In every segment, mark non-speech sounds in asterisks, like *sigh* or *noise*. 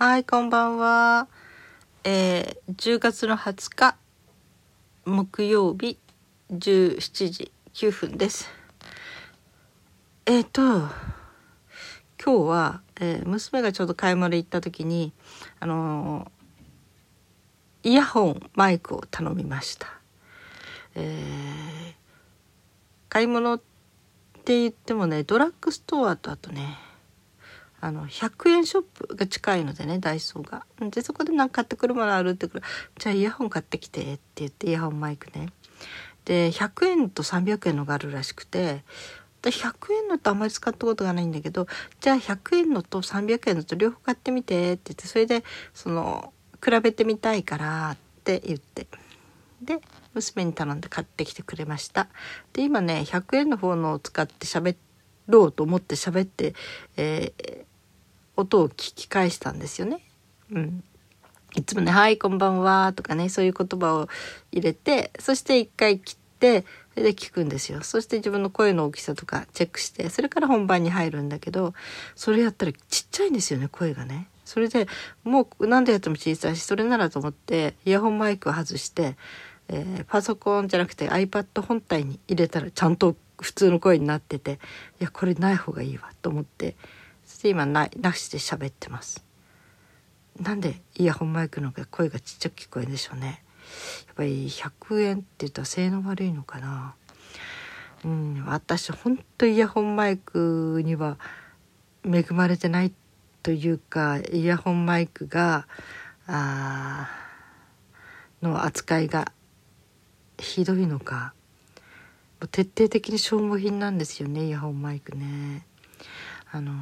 はい、こんばんは。えー、10月の20日、木曜日、17時9分です。えっ、ー、と、今日は、えー、娘がちょうど買い物行った時に、あの、イヤホン、マイクを頼みました。え、買い物って言ってもね、ドラッグストアとあとね、あの100円ショップが近いのでねダイソーが。でそこで何か買ってくるものあるってくるじゃあイヤホン買ってきてって言ってイヤホンマイクね。で100円と300円のがあるらしくて私100円のってあんまり使ったことがないんだけどじゃあ100円のと300円のと両方買ってみてって言ってそれでその比べてみたいからって言ってで娘に頼んで買ってきてくれましたで今ね100円の方のを使って喋ろうと思って喋って、えー、音を聞き返したんですよね。うん。いつもね、はい、こんばんは、とかね、そういう言葉を入れて、そして一回切って、それで聞くんですよ。そして自分の声の大きさとかチェックして、それから本番に入るんだけど、それやったらちっちゃいんですよね、声がね。それでもう何でやっても小さいし、それならと思って、イヤホンマイクを外して、えー、パソコンじゃなくて iPad 本体に入れたらちゃんと普通の声になってて、いや、これない方がいいわと思って、して今ななしで喋ってます。なんでイヤホンマイクの方が声がちっちゃく聞こえるんでしょうね。やっぱり100円って言ったら性能悪いのかな。うん、私ほんとイヤホンマイクには恵まれてないというか、イヤホンマイクが、あの扱いがひどいのか。徹底的に消耗品なんですよねイヤホンマイクね。あの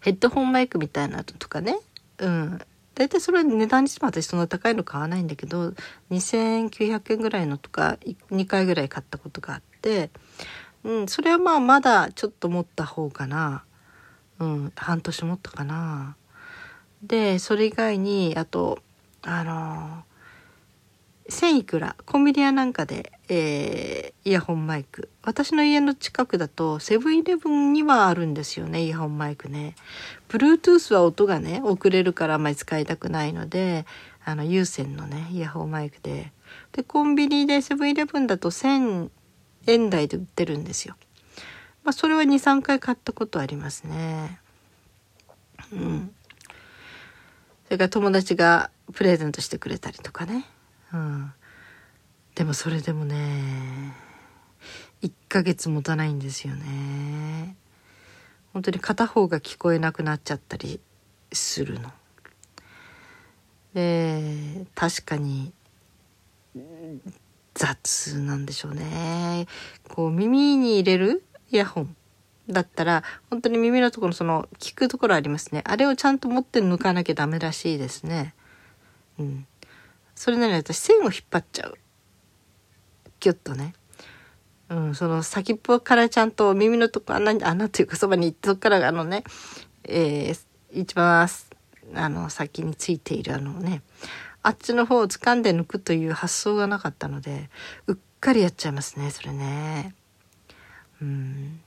ヘッドホンマイクみたいなのとかね。うん。大体それ値段にしても私そんな高いの買わないんだけど2900円ぐらいのとか2回ぐらい買ったことがあって、うん、それはまあまだちょっと持った方かな、うん、半年持ったかな。でそれ以外にあとあの1000いくらコンビニやなんかで、えー、イヤホンマイク。私の家の近くだとセブンイレブンにはあるんですよねイヤホンマイクね。Bluetooth は音がね遅れるからあんまり使いたくないのであの有線のねイヤホンマイクで。でコンビニでセブンイレブンだと1000円台で売ってるんですよ。まあそれは23回買ったことありますね。うん。それから友達がプレゼントしてくれたりとかね。うん、でもそれでもね1ヶ月持たないんですよね。本当に片方が聞こえなくなっちゃったりするの。で確かに雑なんでしょうね。こう耳に入れるイヤホンだったら本当に耳のところその聞くところありますね。あれをちゃんと持って抜かなきゃダメらしいですね。うん。それなのに私線を引っ張っちゃう。ギュッとね。うん、その先っぽからちゃんと耳のとこ穴、穴というかそばに行ってそこからあのね、えー、一番あの先についているあのね、あっちの方を掴んで抜くという発想がなかったので、うっかりやっちゃいますね、それね。うん。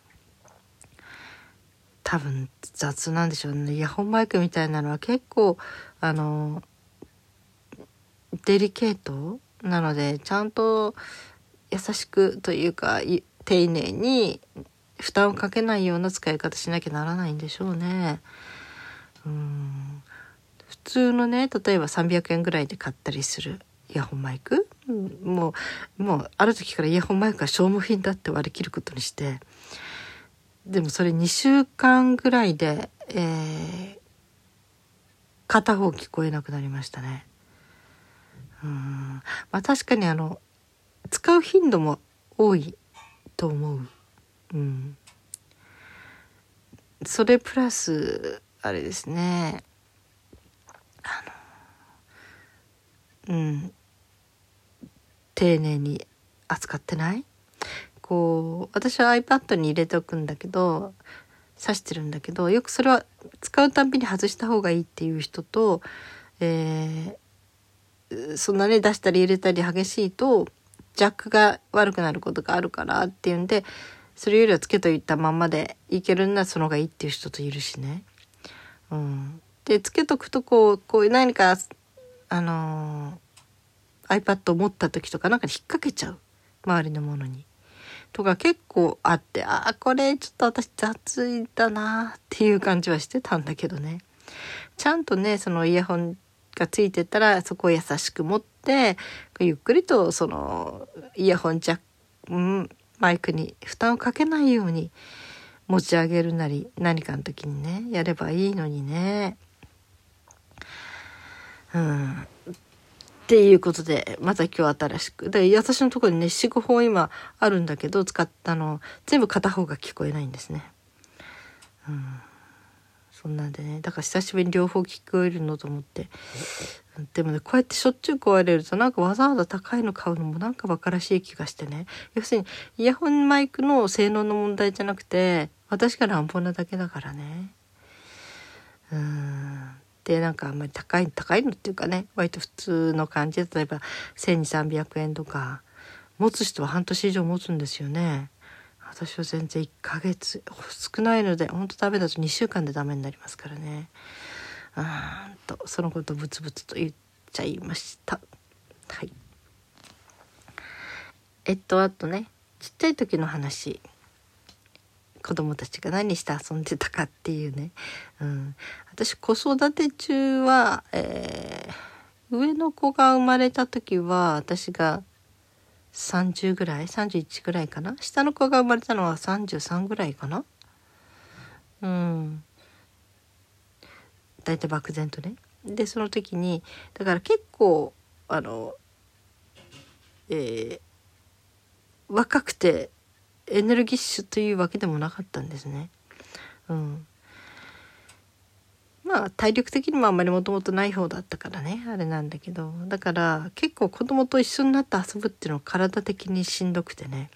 多分雑なんでしょうね。イヤホンマイクみたいなのは結構、あの、デリケートなのでちゃんと優しくというか丁寧に負担をかけないような使い方しなきゃならないんでしょうね。うん普通のね例えば300円ぐらいで買ったりするイヤホンマイク、うん、もうもうある時からイヤホンマイクは消耗品だって割り切ることにしてでもそれ2週間ぐらいで、えー、片方聞こえなくなりましたね。うんまあ確かにあの使う頻度も多いと思う。うん。それプラスあれですね。あのうん丁寧に扱ってない？こう私は iPad に入れておくんだけど挿してるんだけどよくそれは使うたんびに外した方がいいっていう人と、えー、そんなね出したり入れたり激しいとジャックが悪くなることがあるからっていうんでそれよりはつけといたままでいけるんならその方がいいっていう人といるしね。うん、でつけとくとこうこう何かあのー、iPad を持った時とかなんか引っ掛けちゃう周りのものに。とか結構あってああこれちょっと私雑いだなっていう感じはしてたんだけどねちゃんとねそのイヤホンがついてたらそこを優しく持ってゆっくりとそのイヤホンジャック、うん、マイクに負担をかけないように持ち上げるなり何かの時にねやればいいのにね。うん、っていうことでまた今日新しくで私のところにね45本今あるんだけど使ったの全部片方が聞こえないんですね。うんそんなんでねだから久しぶりに両方聞こえるのと思ってでもねこうやってしょっちゅう壊れるとなんかわざわざ高いの買うのもなんかバカらしい気がしてね。要するにイヤホンマイクの性能の問題じゃなくて私が乱暴なだけだからね。うん。でなんかあんまり高い高いのっていうかね割と普通の感じで例えば1,200300円とか持つ人は半年以上持つんですよね。私は全然1ヶ月少ないのでほんとダメだと2週間でダメになりますからね。うんとそのことブツブツと言っちゃいました。はい。えっとあとねちっちゃい時の話。子供たちが何して遊んでたかっていうね、うん、私子育て中は、えー、上の子が生まれた時は私が30ぐらい31ぐらいかな。下の子が生まれたのは33ぐらいかな。うん。大体漠然とねでその時にだから結構あのえー、若くてエネルギッシュというわけでもなかったんですね。うん、まあ体力的にもあんまりもともとない方だったからねあれなんだけどだから結構子供と一緒になって遊ぶっていうのは体的にしんどくてね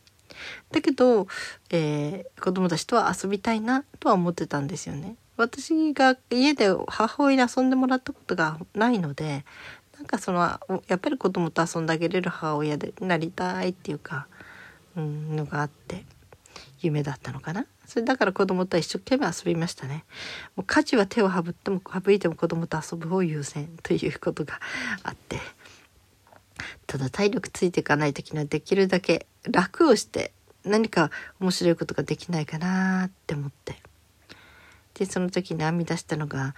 だけど、えー、子供たちとは遊びたいなとは思ってたんですよね。私が家で母親に遊んでもらったことがないのでなんかそのやっぱり子供と遊んであげれる母親でなりたいっていうか、うん、のがあって夢だったのかな。それだから子供と一生懸命遊びましたね。もう家事は手を省っても省いても子供と遊ぶ方を優先ということがあって。ただ体力ついていかない時にはできるだけ楽をして何か面白いことができないかなって思ってでその時に編み出したのが、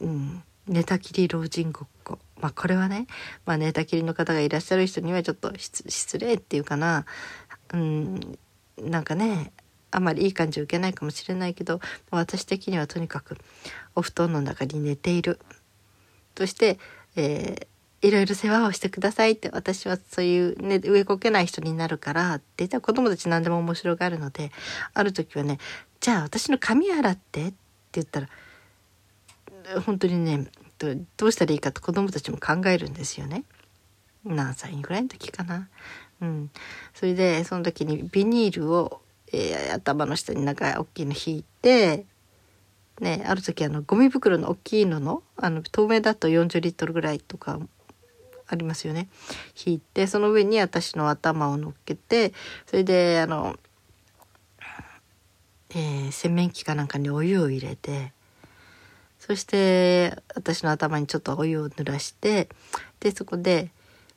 うん、寝たきり老人ごっこ。まあこれはね、まあ、寝たきりの方がいらっしゃる人にはちょっと失礼っていうかな、うん、なんかねあまりいい感じを受けないかもしれないけど私的にはとにかくお布団の中に寝ている。として、えー、いろいろ世話をしてくださいって私はそういう、ね、上こけない人になるからって言ったら子供たち何でも面白がるのである時はね「じゃあ私の髪洗って」って言ったら本当にねどうしたらいいかと子供たちも考えるんですよね。何歳ぐらいの時かな。うん、それでその時にビニールを、えー、頭の下に長い大きいの引いて、ね、ある時あのゴミ袋の大きいののあの透明だと40リットルぐらいとかありますよね引いてその上に私の頭を乗っけてそれであの、えー、洗面器かなんかにお湯を入れてそして私の頭にちょっとお湯を濡らしてでそこで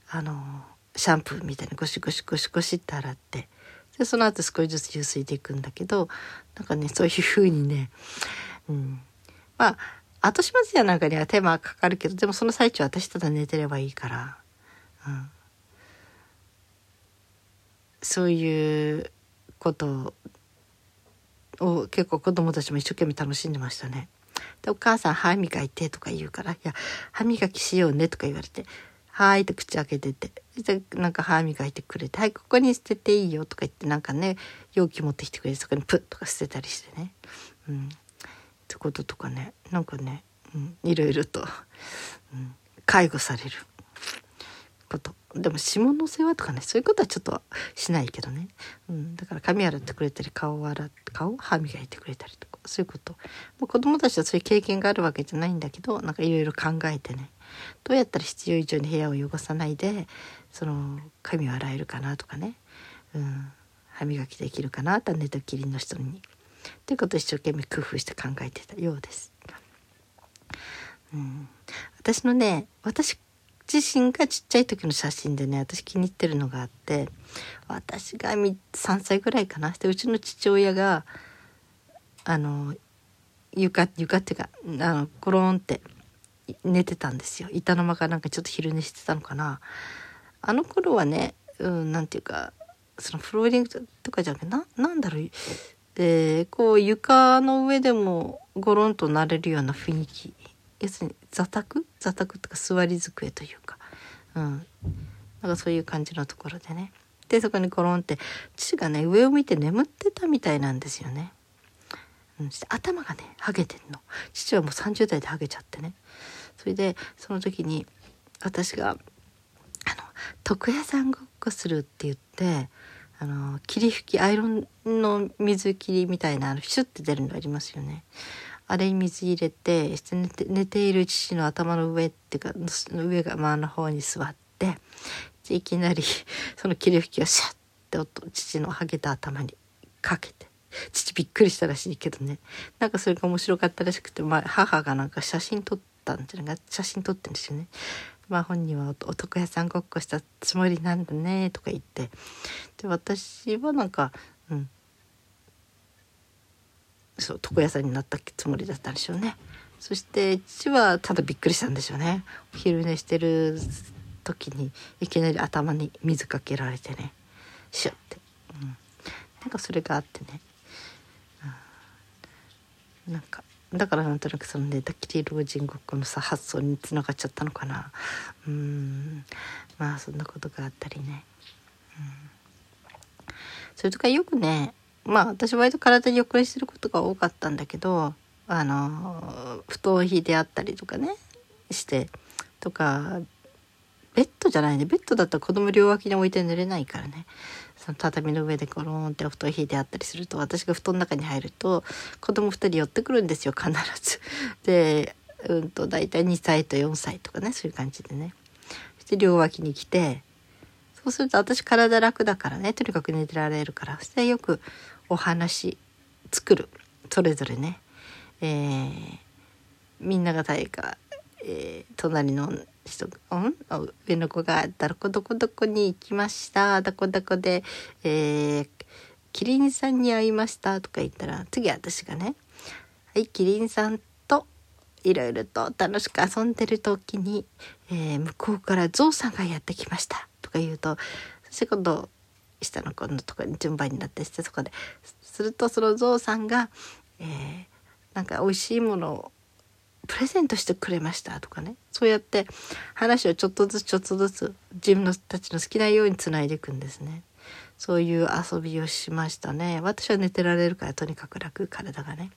あのシャンプーみたいにゴシゴシゴシゴシって洗ってでその後少しずつ流水でいくんだけどなんかねそういう風にね、うん、まあ後始末やなんかには手間かかるけどでもその最中私ただ寝てればいいから、うん、そういうことを結構子供たちも一生懸命楽しんでましたね。でお母さん歯磨いてとか言うから「いや歯磨きしようね」とか言われてはいって口開けててでなんか歯磨いてくれて「はいここに捨てていいよ」とか言ってなんかね容器持ってきてくれてそこにプッとか捨てたりしてね。うん、ってこととかねなんかね、うん、いろいろと、うん、介護されることでも指紋の世話とかねそういうことはちょっとしないけどね、うん、だから髪洗ってくれたり顔洗って顔？歯磨いてくれたりとか。そういうこと。もう子供たちはそういう経験があるわけじゃないんだけどなんかいろいろ考えてね。どうやったら必要以上に部屋を汚さないでその髪を洗えるかなとかね、うん、歯磨きできるかなと寝たきりの人に。ということを一生懸命工夫して考えてたようです。うん、私のね私自身がちっちゃい時の写真でね私気に入ってるのがあって私が3歳ぐらいかな。でうちの父親があの床床っていうかあのゴロンって寝てたんですよ。板の間かなんかちょっと昼寝してたのかな。あの頃はね、うん、なんていうかそのフローリングとかじゃなくてななんだろう。えー、こう床の上でもゴロンとなれるような雰囲気。要するに座卓？座卓とか座り机というか、うん、なんかそういう感じのところでね。でそこにゴロンって父がね上を見て眠ってたみたいなんですよね。うん、頭がねハゲてんの。父はもう30代でハゲちゃってね。それでその時に私があの床屋さんごっこするって言ってあの霧吹きアイロンの水切りみたいなあのシュッて出るのありますよね。あれに水入れて寝て寝ている父の頭の上っていうか上が真の方に座っていきなり *laughs* その霧吹きをシャッて音父のハゲた頭にかけて父びっくりしたらしいけどねなんかそれが面白かったらしくて、まあ、母がなんか写真撮ったんじゃないか写真撮ってるんですよね。まあ本人は男屋さんごっこしたつもりなんだねとか言ってで私はなんかうんそう床屋さんになったつもりだったんでしょうね。そして父はただびっくりしたんでしょうね。お昼寝してる時にいきなり頭に水かけられてね。シュッて、うん、なんかそれがあってね、うん、なんかだからなんとなくその寝たきり老人ごっこのさ発想につながっちゃったのかな。うん。まあそんなことがあったりね、うん、それとかよくねまあ私割と体に横にしてることが多かったんだけどあの布団引いてあったりとかねしてとかベッドじゃないねベッドだったら子供両脇に置いて寝れないからねその畳の上でコロンって布団引いてあったりすると私が布団の中に入ると子供2人寄ってくるんですよ必ず。*laughs* でうんと大体2歳と4歳とかねそういう感じでね。して両脇に来てそうすると私体楽だからねとにかく寝てられるからそしてよくお話作る。それぞれね、えー、みんなが誰か、えー、隣の人ん？上の子が「どこどこどこに行きました。どこどこで、えー、キリンさんに会いました」とか言ったら次私がね「はいキリンさんといろいろと楽しく遊んでる時に、えー、向こうからゾウさんがやってきました」とか言うとそして今度下の子のとこに順番になってしてそこで。するとそのゾウさんが、えー、なんか美味しいものをプレゼントしてくれましたとかね。そうやって話をちょっとずつちょっとずつ自分のたちの好きなようにつないでいくんですね。そういう遊びをしましたね。私は寝てられるからとにかく楽体がね。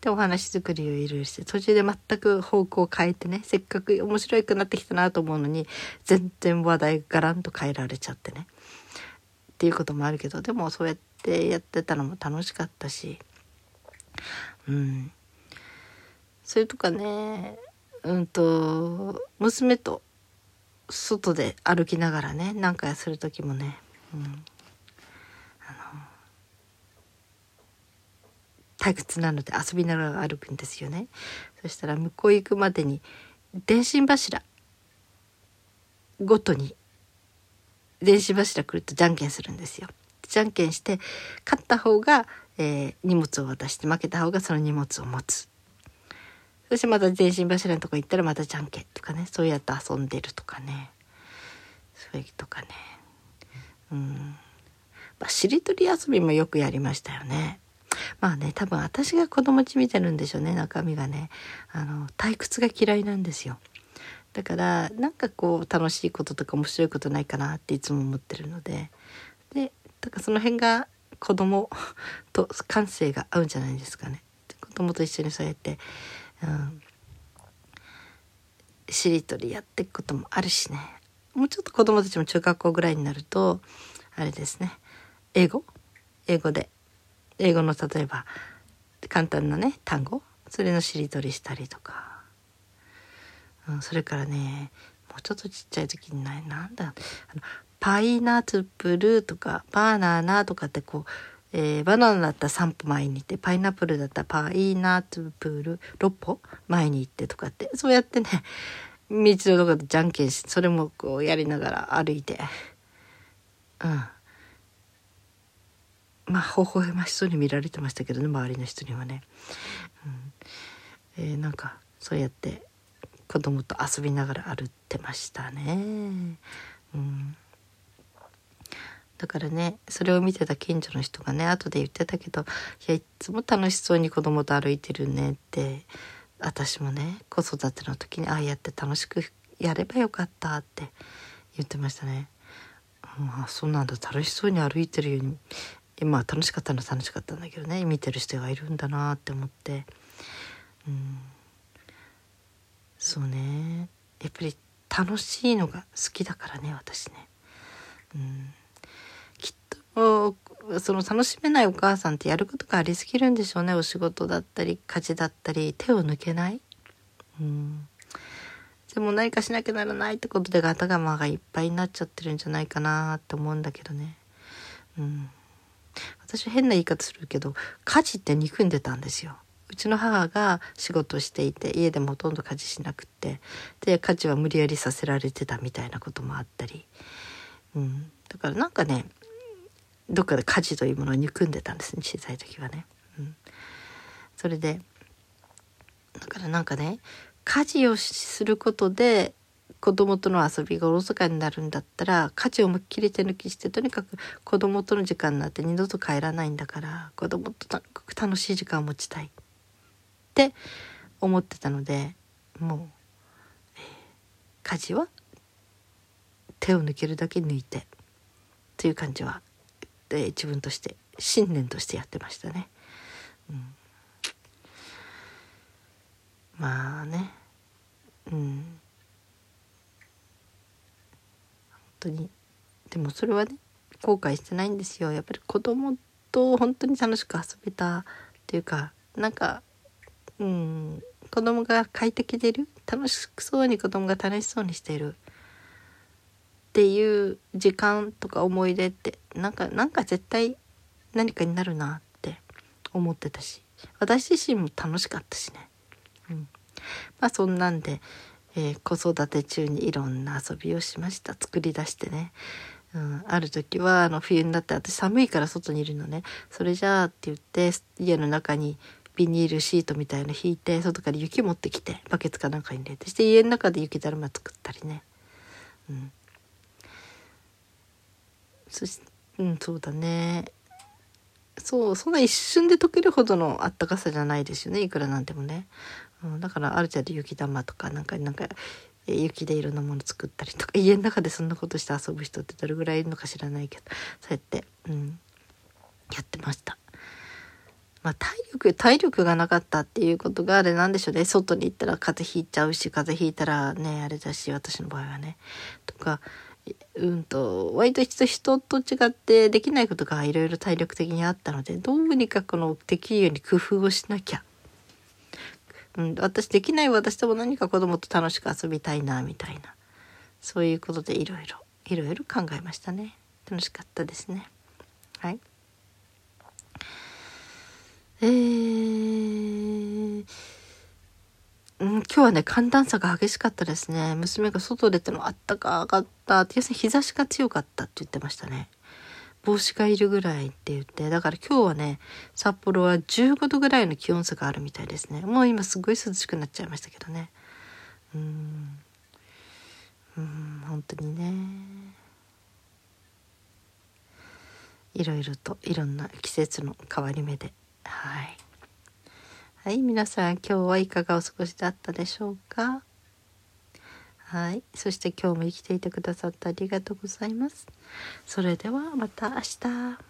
でお話作りをいろいろして途中で全く方向を変えてねせっかく面白くなってきたなと思うのに全然話題ガランと変えられちゃってね。っていうこともあるけどでもそうやってやってたのも楽しかったしうん。それとかねうんと娘と外で歩きながらね何かする時もね、うん、あの退屈なので遊びながら歩くんですよね。そしたら向こう行くまでに電信柱ごとに電信柱来るとじゃんけんするんですよ。じゃんけんして勝った方が、えー、荷物を渡して負けた方がその荷物を持つ。そしてまた電信柱のとこ行ったらまたじゃんけんとかね。そうやって遊んでるとかね。そういうとかね。うん。まあしりとり遊びもよくやりましたよね。まあね多分私が子供ち見てるんでしょうね中身がね。あの退屈が嫌いなんですよ。だからなんかこう楽しいこととか面白いことないかなっていつも思ってるので。でだからその辺が子供と感性が合うんじゃないですかね。子供と一緒にそうやってうん、しりとりやっていくこともあるしね。もうちょっと子供たちも中学校ぐらいになるとあれですね。英語？英語で。英語の例えば簡単なね単語？それのしりとりしたりとか、うん、それからねもうちょっとちっちゃい時にななんだあのパイナツプルとかバナナとかってこうえー、バナナだったら3歩前に行ってパイナップルだったらパイナップル6歩前に行ってとかってそうやってね道のとこでじゃんけんしてそれもこうやりながら歩いてうん。まあ微笑ましそうに見られてましたけどね周りの人にはね、うん。えー、なんかそうやって子供と遊びながら歩ってましたね。うんだからねそれを見てた近所の人がね後で言ってたけど「いやいつも楽しそうに子供と歩いてるね」って私もね子育ての時にああやって楽しくやればよかったって言ってましたね。まあそうなんだ楽しそうに歩いてるようにまあ楽しかったのは楽しかったんだけどね見てる人がいるんだなって思ってうんそうねやっぱり楽しいのが好きだからね私ね。うんきっとその楽しめないお母さんってやることがありすぎるんでしょうねお仕事だったり家事だったり手を抜けない。うんでも何かしなきゃならないってことでガタガマがいっぱいになっちゃってるんじゃないかなって思うんだけどね。うん、私は変な言い方するけど家事って憎んでたんですよ。うちの母が仕事していて家でもほとんど家事しなくってで家事は無理やりさせられてたみたいなこともあったり、うん、だからなんかねどっかで家事というものを憎んでたんですね小さい時はね。うん、それでだからなんかね家事をすることで子供との遊びがおろそかになるんだったら家事を思いっきり手抜きしてとにかく子供との時間になって二度と帰らないんだから子供とと楽しい時間を持ちたい。って思ってたのでもう、えー、家事は手を抜けるだけ抜いてという感じはで自分として信念としてやってましたね。うん、まあね。うん。本当に。でもそれはね後悔してないんですよ。やっぱり子供と本当に楽しく遊べたっていうかなんかうん。子供が快適でいる？楽しそうに子供が楽しそうにしている？っていう時間とか思い出ってなんかなんか絶対何かになるなって思ってたし。私自身も楽しかったしね。うん、まあそんなんで、えー、子育て中にいろんな遊びをしました。作り出してね。うん、ある時はあの冬になって私寒いから外にいるのね。それじゃあって言って家の中にビニールシートみたいの引いて外から雪持ってきてバケツかなんかに入れてして家の中で雪だるま作ったりね、うん、そしうんそうだね。そうそんな一瞬で溶けるほどのあったかさじゃないですよねいくらなんでもね、うん、だからある程度雪玉とかなんかなんか雪でいろんなもの作ったりとか家の中でそんなことして遊ぶ人ってどれぐらいいるのか知らないけどそうやって、うん、やってました。まあ、体力体力がなかったっていうことがあれなんでしょうね。外に行ったら風邪ひいちゃうし風邪ひいたらねあれだし私の場合はね。とかうんと割と人と違ってできないことがいろいろ体力的にあったのでどうにかこのできるように工夫をしなきゃ、うん、私できない私とも何か子供と楽しく遊びたいなみたいな。そういうことでいろいろいろいろ考えましたね。楽しかったですね。はい。えーうん、今日はね、寒暖差が激しかったですね。娘が外出てもあったかかった。要するに日差しが強かったって言ってましたね。帽子がいるぐらいって言って。だから今日はね、札幌は15度ぐらいの気温差があるみたいですね。もう今すごい涼しくなっちゃいましたけどね。うん。うん、本当にね。いろいろといろんな季節の変わり目で。はい。はい、皆さん今日はいかがお過ごしだったでしょうか？はい、そして今日も生きていてくださってありがとうございます。それではまた明日。